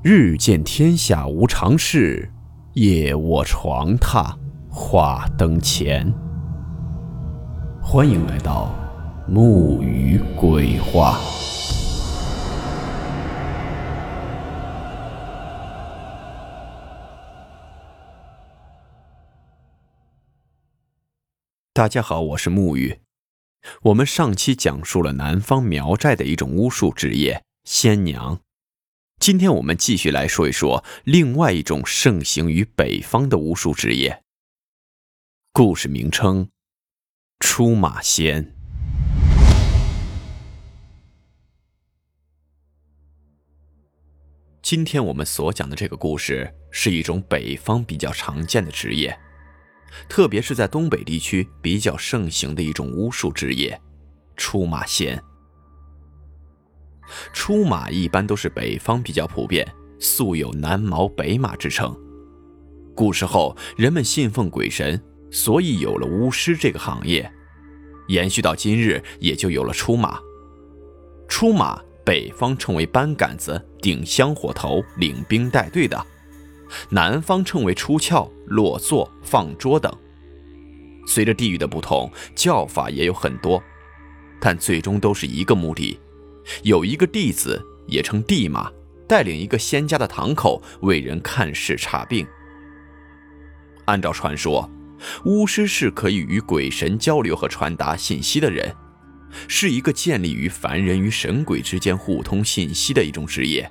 日见天下无常事，夜卧床榻话灯前。欢迎来到木鱼鬼话。大家好，我是木鱼。我们上期讲述了南方苗寨的一种巫术职业——仙娘。今天我们继续来说一说另外一种盛行于北方的巫术职业。故事名称：出马仙。今天我们所讲的这个故事是一种北方比较常见的职业，特别是在东北地区比较盛行的一种巫术职业——出马仙。出马一般都是北方比较普遍，素有南毛北马之称。古时候人们信奉鬼神，所以有了巫师这个行业。延续到今日，也就有了出马。出马北方称为搬杆子、顶香火头、领兵带队的；南方称为出鞘、落座、放桌等。随着地域的不同，叫法也有很多，但最终都是一个目的。有一个弟子，也称地马，带领一个仙家的堂口为人看事查病。按照传说，巫师是可以与鬼神交流和传达信息的人，是一个建立于凡人与神鬼之间互通信息的一种职业。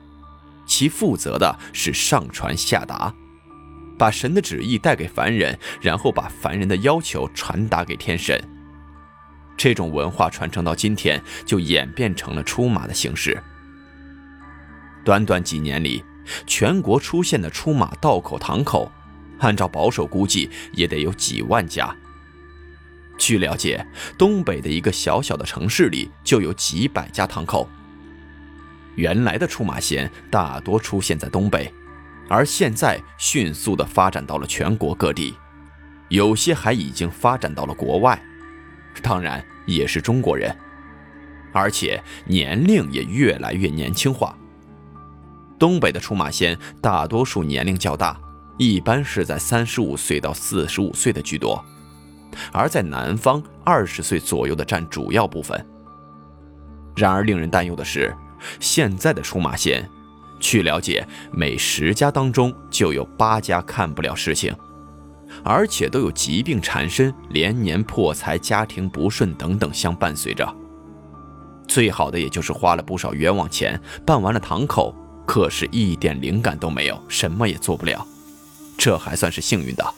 其负责的是上传下达，把神的旨意带给凡人，然后把凡人的要求传达给天神。这种文化传承到今天，就演变成了出马的形式。短短几年里，全国出现的出马道口堂口，按照保守估计，也得有几万家。据了解，东北的一个小小的城市里就有几百家堂口。原来的出马仙大多出现在东北，而现在迅速的发展到了全国各地，有些还已经发展到了国外。当然也是中国人，而且年龄也越来越年轻化。东北的出马仙大多数年龄较大，一般是在三十五岁到四十五岁的居多，而在南方二十岁左右的占主要部分。然而令人担忧的是，现在的出马仙，据了解，每十家当中就有八家看不了事情。而且都有疾病缠身、连年破财、家庭不顺等等相伴随着。最好的也就是花了不少冤枉钱办完了堂口，可是一点灵感都没有，什么也做不了。这还算是幸运的。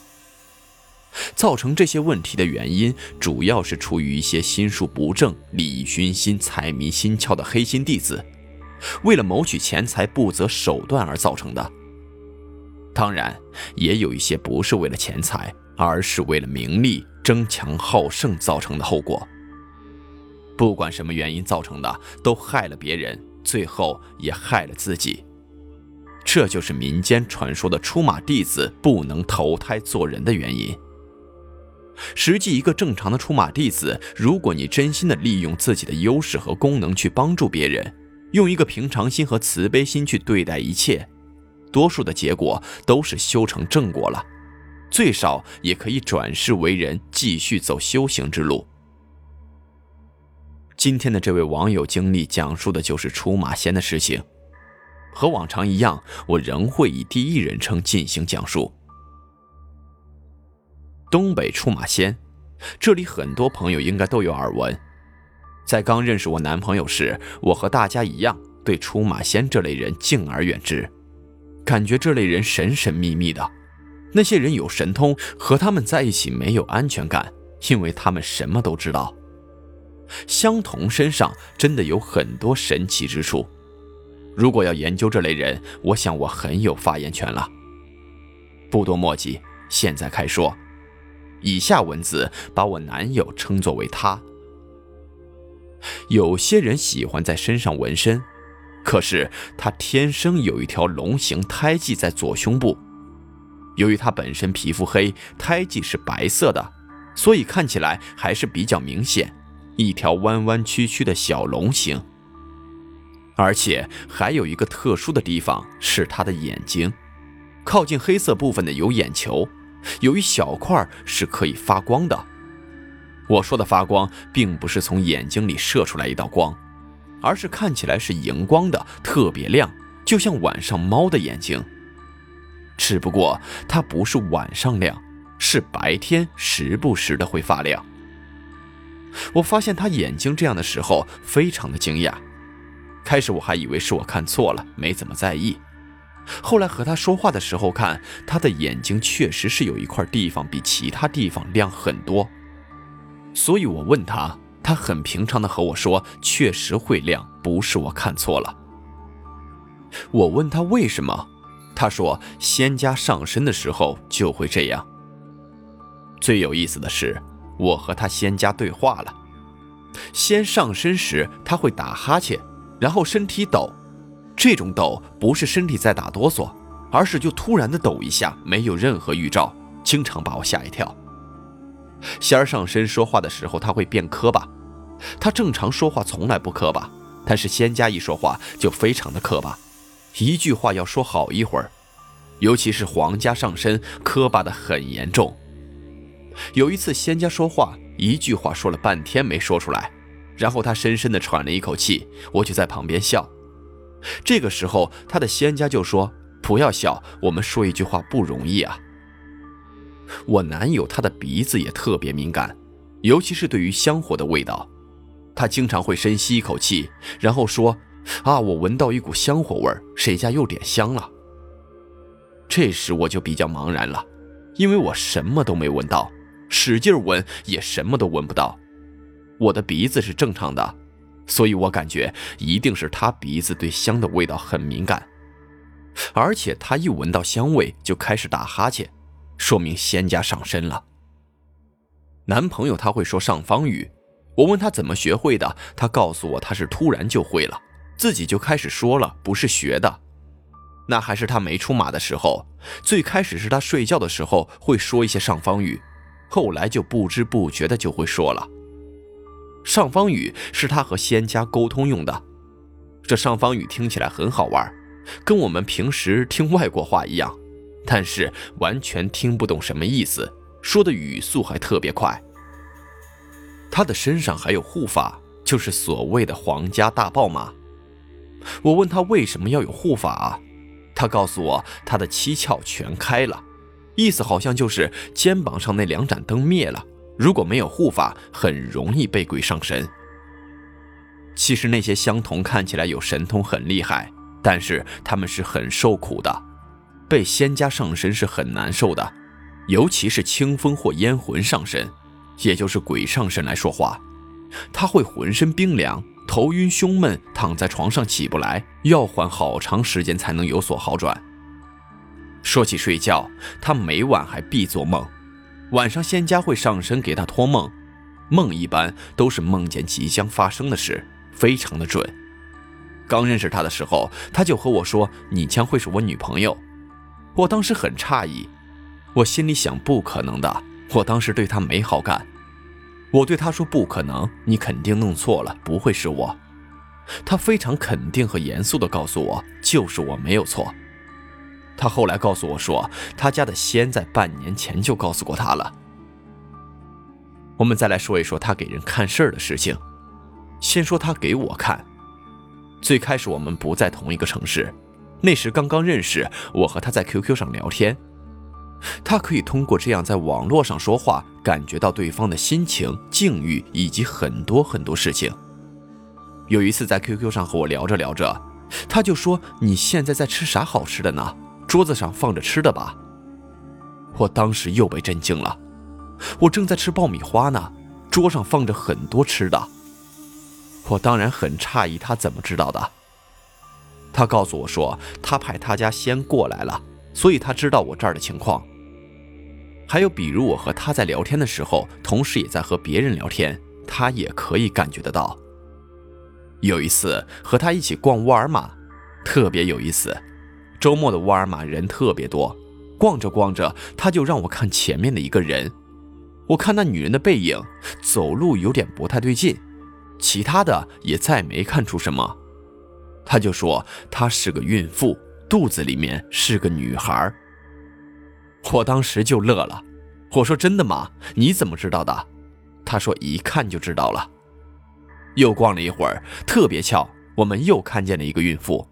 造成这些问题的原因，主要是出于一些心术不正、利益熏心、财迷心窍的黑心弟子，为了谋取钱财不择手段而造成的。当然，也有一些不是为了钱财，而是为了名利、争强好胜造成的后果。不管什么原因造成的，都害了别人，最后也害了自己。这就是民间传说的出马弟子不能投胎做人的原因。实际，一个正常的出马弟子，如果你真心的利用自己的优势和功能去帮助别人，用一个平常心和慈悲心去对待一切。多数的结果都是修成正果了，最少也可以转世为人，继续走修行之路。今天的这位网友经历讲述的就是出马仙的事情，和往常一样，我仍会以第一人称进行讲述。东北出马仙，这里很多朋友应该都有耳闻。在刚认识我男朋友时，我和大家一样，对出马仙这类人敬而远之。感觉这类人神神秘秘的，那些人有神通，和他们在一起没有安全感，因为他们什么都知道。相同身上真的有很多神奇之处。如果要研究这类人，我想我很有发言权了。不多墨迹，现在开说。以下文字把我男友称作为他。有些人喜欢在身上纹身。可是他天生有一条龙形胎记在左胸部，由于他本身皮肤黑，胎记是白色的，所以看起来还是比较明显，一条弯弯曲曲的小龙形。而且还有一个特殊的地方是他的眼睛，靠近黑色部分的有眼球，有一小块是可以发光的。我说的发光，并不是从眼睛里射出来一道光，而是看起来是荧光的，特别亮，就像晚上猫的眼睛。只不过它不是晚上亮，是白天时不时的会发亮。我发现他眼睛这样的时候，非常的惊讶。开始我还以为是我看错了，没怎么在意。后来和他说话的时候，看他的眼睛确实是有一块地方比其他地方亮很多。所以我问他，他很平常的和我说，确实会亮，不是我看错了。我问他为什么，他说仙家上身的时候就会这样。最有意思的是，我和他仙家对话了。仙上身时他会打哈欠。然后身体抖，这种抖不是身体在打哆嗦，而是就突然的抖一下，没有任何预兆，经常把我吓一跳。仙儿上身说话的时候，他会变磕巴，他正常说话从来不磕巴，但是仙家一说话就非常的磕巴，一句话要说好一会儿，尤其是皇家上身，磕巴的很严重。有一次仙家说话，一句话说了半天没说出来。然后他深深地喘了一口气，我就在旁边笑。这个时候，他的仙家就说：“不要笑，我们说一句话不容易啊。”我男友他的鼻子也特别敏感，尤其是对于香火的味道，他经常会深吸一口气，然后说：“啊，我闻到一股香火味儿，谁家又点香了？”这时我就比较茫然了，因为我什么都没闻到，使劲闻也什么都闻不到。我的鼻子是正常的，所以我感觉一定是他鼻子对香的味道很敏感，而且他一闻到香味就开始打哈欠，说明仙家上身了。男朋友他会说上方语，我问他怎么学会的，他告诉我他是突然就会了，自己就开始说了，不是学的。那还是他没出马的时候，最开始是他睡觉的时候会说一些上方语，后来就不知不觉的就会说了。上方语是他和仙家沟通用的，这上方语听起来很好玩，跟我们平时听外国话一样，但是完全听不懂什么意思，说的语速还特别快。他的身上还有护法，就是所谓的皇家大暴马。我问他为什么要有护法啊？他告诉我他的七窍全开了，意思好像就是肩膀上那两盏灯灭了。如果没有护法，很容易被鬼上身。其实那些相同看起来有神通很厉害，但是他们是很受苦的，被仙家上身是很难受的，尤其是清风或烟魂上身，也就是鬼上身来说话，他会浑身冰凉，头晕胸闷，躺在床上起不来，要缓好长时间才能有所好转。说起睡觉，他每晚还必做梦。晚上，仙家会上身给他托梦，梦一般都是梦见即将发生的事，非常的准。刚认识他的时候，他就和我说：“你将会是我女朋友。”我当时很诧异，我心里想：不可能的。我当时对他没好感，我对他说：“不可能，你肯定弄错了，不会是我。”他非常肯定和严肃地告诉我：“就是我没有错。”他后来告诉我说，他家的仙在半年前就告诉过他了。我们再来说一说他给人看事儿的事情。先说他给我看。最开始我们不在同一个城市，那时刚刚认识，我和他在 QQ 上聊天。他可以通过这样在网络上说话，感觉到对方的心情、境遇以及很多很多事情。有一次在 QQ 上和我聊着聊着，他就说：“你现在在吃啥好吃的呢？”桌子上放着吃的吧，我当时又被震惊了。我正在吃爆米花呢，桌上放着很多吃的。我当然很诧异，他怎么知道的？他告诉我说，他派他家先过来了，所以他知道我这儿的情况。还有，比如我和他在聊天的时候，同时也在和别人聊天，他也可以感觉得到。有一次和他一起逛沃尔玛，特别有意思。周末的沃尔玛人特别多，逛着逛着，他就让我看前面的一个人。我看那女人的背影，走路有点不太对劲，其他的也再没看出什么。他就说他是个孕妇，肚子里面是个女孩。我当时就乐了，我说真的吗？你怎么知道的？他说一看就知道了。又逛了一会儿，特别巧，我们又看见了一个孕妇，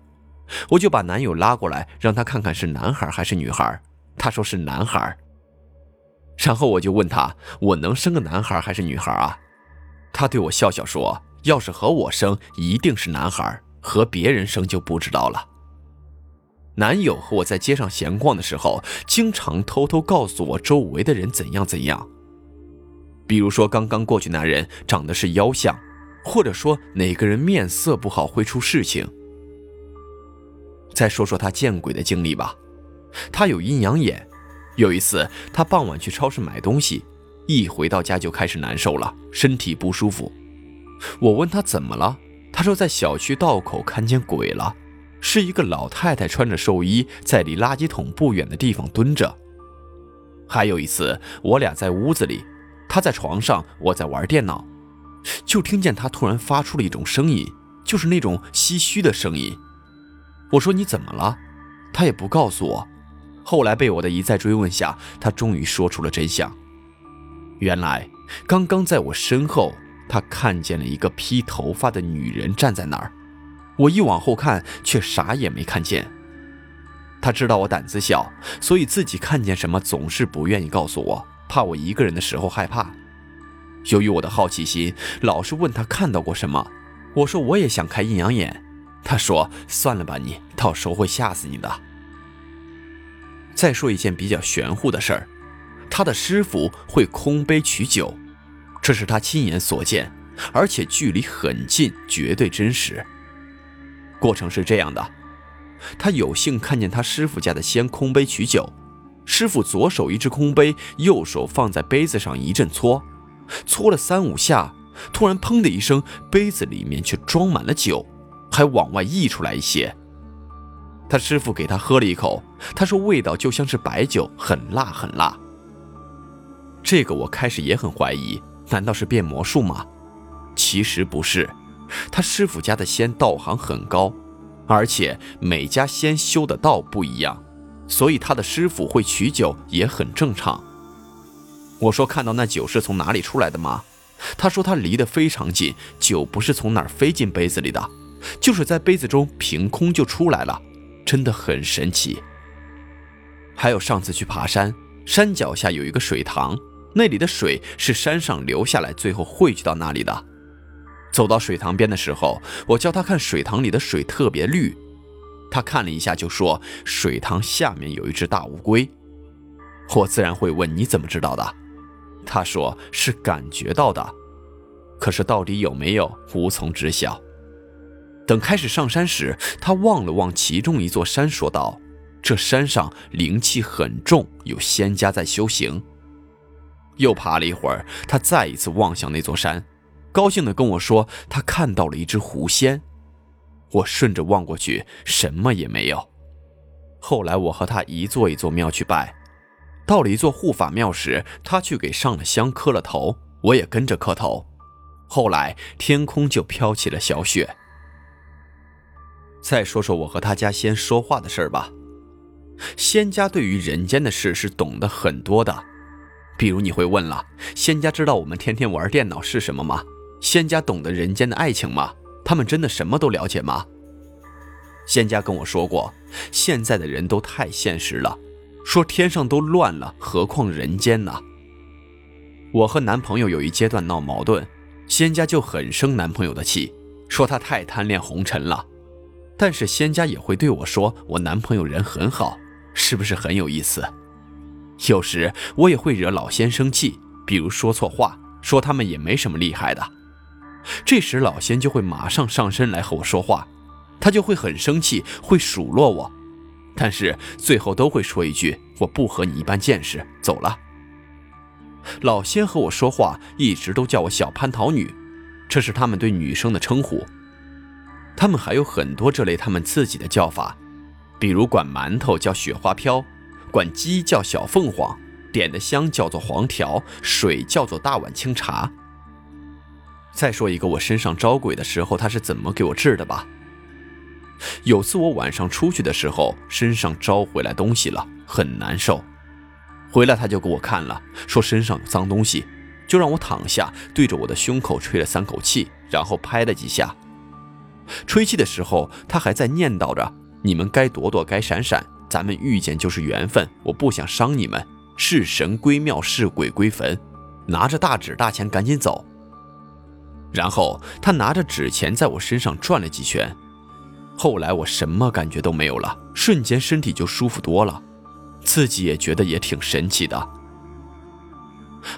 我就把男友拉过来，让他看看是男孩还是女孩。他说是男孩。然后我就问他，我能生个男孩还是女孩啊？他对我笑笑说，要是和我生，一定是男孩。和别人生就不知道了。男友和我在街上闲逛的时候，经常偷偷告诉我周围的人怎样怎样。比如说刚刚过去那人长得是妖相，或者说哪个人面色不好会出事情。再说说他见鬼的经历吧，他有阴阳眼。有一次他傍晚去超市买东西，一回到家就开始难受了，身体不舒服。我问他怎么了？他说，在小区道口看见鬼了，是一个老太太穿着寿衣，在离垃圾桶不远的地方蹲着。还有一次，我俩在屋子里，他在床上，我在玩电脑，就听见他突然发出了一种声音，就是那种唏嘘的声音。我说你怎么了？他也不告诉我。后来被我的一再追问下，他终于说出了真相。原来，刚刚在我身后。他看见了一个披头发的女人站在那儿，我一往后看，却啥也没看见。他知道我胆子小，所以自己看见什么总是不愿意告诉我，怕我一个人的时候害怕。由于我的好奇心，老是问他看到过什么。我说我也想开阴阳眼，他说算了吧，你到时候会吓死你的。再说一件比较玄乎的事儿，他的师傅会空杯取酒。这是他亲眼所见，而且距离很近，绝对真实。过程是这样的：他有幸看见他师傅家的仙空杯取酒，师傅左手一只空杯，右手放在杯子上一阵搓，搓了三五下，突然砰的一声，杯子里面却装满了酒，还往外溢出来一些。他师傅给他喝了一口，他说味道就像是白酒，很辣很辣。这个我开始也很怀疑。难道是变魔术吗？其实不是，他师傅家的仙道行很高，而且每家仙修的道不一样，所以他的师傅会取酒也很正常。我说看到那酒是从哪里出来的吗？他说他离得非常近，酒不是从哪儿飞进杯子里的，就是在杯子中凭空就出来了，真的很神奇。还有上次去爬山，山脚下有一个水塘。那里的水是山上流下来，最后汇聚到那里的。走到水塘边的时候，我叫他看水塘里的水特别绿，他看了一下就说水塘下面有一只大乌龟。我自然会问你怎么知道的？他说是感觉到的，可是到底有没有，无从知晓。等开始上山时，他望了望其中一座山，说道：“这山上灵气很重，有仙家在修行。”又爬了一会儿，他再一次望向那座山，高兴地跟我说：“他看到了一只狐仙。”我顺着望过去，什么也没有。后来我和他一座一座庙去拜，到了一座护法庙时，他去给上了香，磕了头，我也跟着磕头。后来天空就飘起了小雪。再说说我和他家仙说话的事儿吧，仙家对于人间的事是懂得很多的。比如你会问了，仙家知道我们天天玩电脑是什么吗？仙家懂得人间的爱情吗？他们真的什么都了解吗？仙家跟我说过，现在的人都太现实了，说天上都乱了，何况人间呢？我和男朋友有一阶段闹矛盾，仙家就很生男朋友的气，说他太贪恋红尘了。但是仙家也会对我说，我男朋友人很好，是不是很有意思？有时我也会惹老仙生气，比如说错话，说他们也没什么厉害的。这时老仙就会马上上身来和我说话，他就会很生气，会数落我，但是最后都会说一句：“我不和你一般见识，走了。”老仙和我说话一直都叫我小蟠桃女，这是他们对女生的称呼。他们还有很多这类他们自己的叫法，比如管馒头叫雪花飘。管鸡叫小凤凰，点的香叫做黄条，水叫做大碗清茶。再说一个我身上招鬼的时候，他是怎么给我治的吧？有次我晚上出去的时候，身上招回来东西了，很难受。回来他就给我看了，说身上有脏东西，就让我躺下，对着我的胸口吹了三口气，然后拍了几下。吹气的时候，他还在念叨着：“你们该躲躲，该闪闪，咱们遇见就是缘分，我不想伤你们。是神归庙，是鬼归坟。”拿着大纸大钱赶紧走。然后他拿着纸钱在我身上转了几圈，后来我什么感觉都没有了，瞬间身体就舒服多了，自己也觉得也挺神奇的。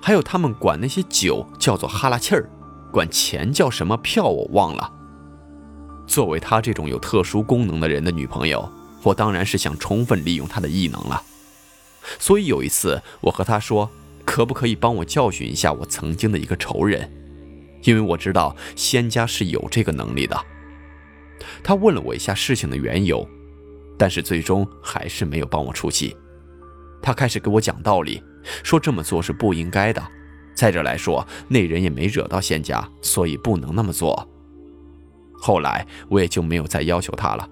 还有他们管那些酒叫做哈拉气儿，管钱叫什么票我忘了。作为他这种有特殊功能的人的女朋友，我当然是想充分利用他的异能了。所以有一次我和他说，可不可以帮我教训一下我曾经的一个仇人？因为我知道仙家是有这个能力的。他问了我一下事情的缘由，但是最终还是没有帮我出气。他开始给我讲道理，说这么做是不应该的。再者来说，那人也没惹到仙家，所以不能那么做。后来我也就没有再要求他了。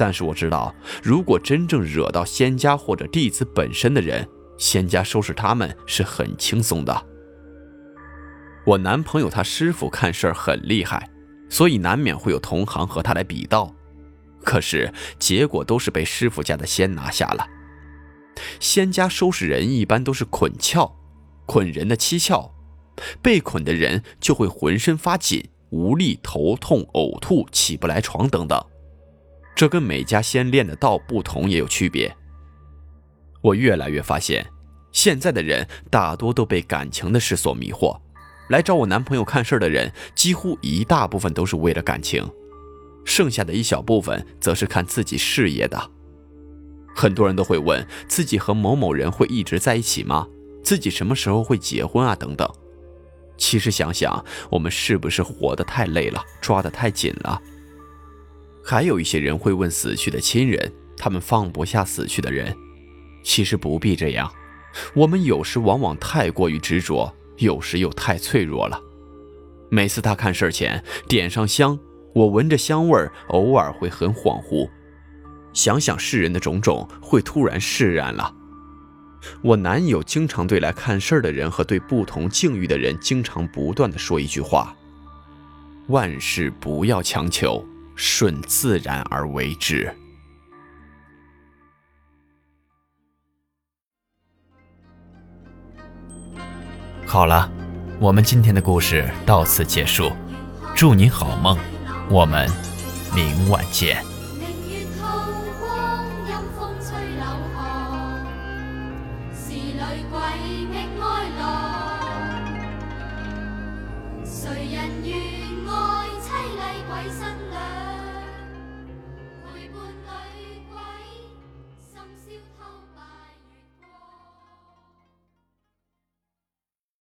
但是我知道，如果真正惹到仙家或者弟子本身的人，仙家收拾他们是很轻松的。我男朋友他师傅看事儿很厉害，所以难免会有同行和他来比道，可是结果都是被师傅家的仙拿下了。仙家收拾人一般都是捆窍，捆人的七窍，被捆的人就会浑身发紧、无力、头痛、呕吐、起不来床等等。这跟每家先练的道不同也有区别。我越来越发现，现在的人大多都被感情的事所迷惑。来找我男朋友看事儿的人，几乎一大部分都是为了感情，剩下的一小部分则是看自己事业的。很多人都会问自己和某某人会一直在一起吗？自己什么时候会结婚啊？等等。其实想想，我们是不是活得太累了，抓得太紧了？还有一些人会问死去的亲人，他们放不下死去的人。其实不必这样，我们有时往往太过于执着。有时又太脆弱了。每次他看事前点上香，我闻着香味儿，偶尔会很恍惚，想想世人的种种，会突然释然了。我男友经常对来看事儿的人和对不同境遇的人，经常不断的说一句话：万事不要强求，顺自然而为之。好了，我们今天的故事到此结束，祝你好梦，我们明晚见。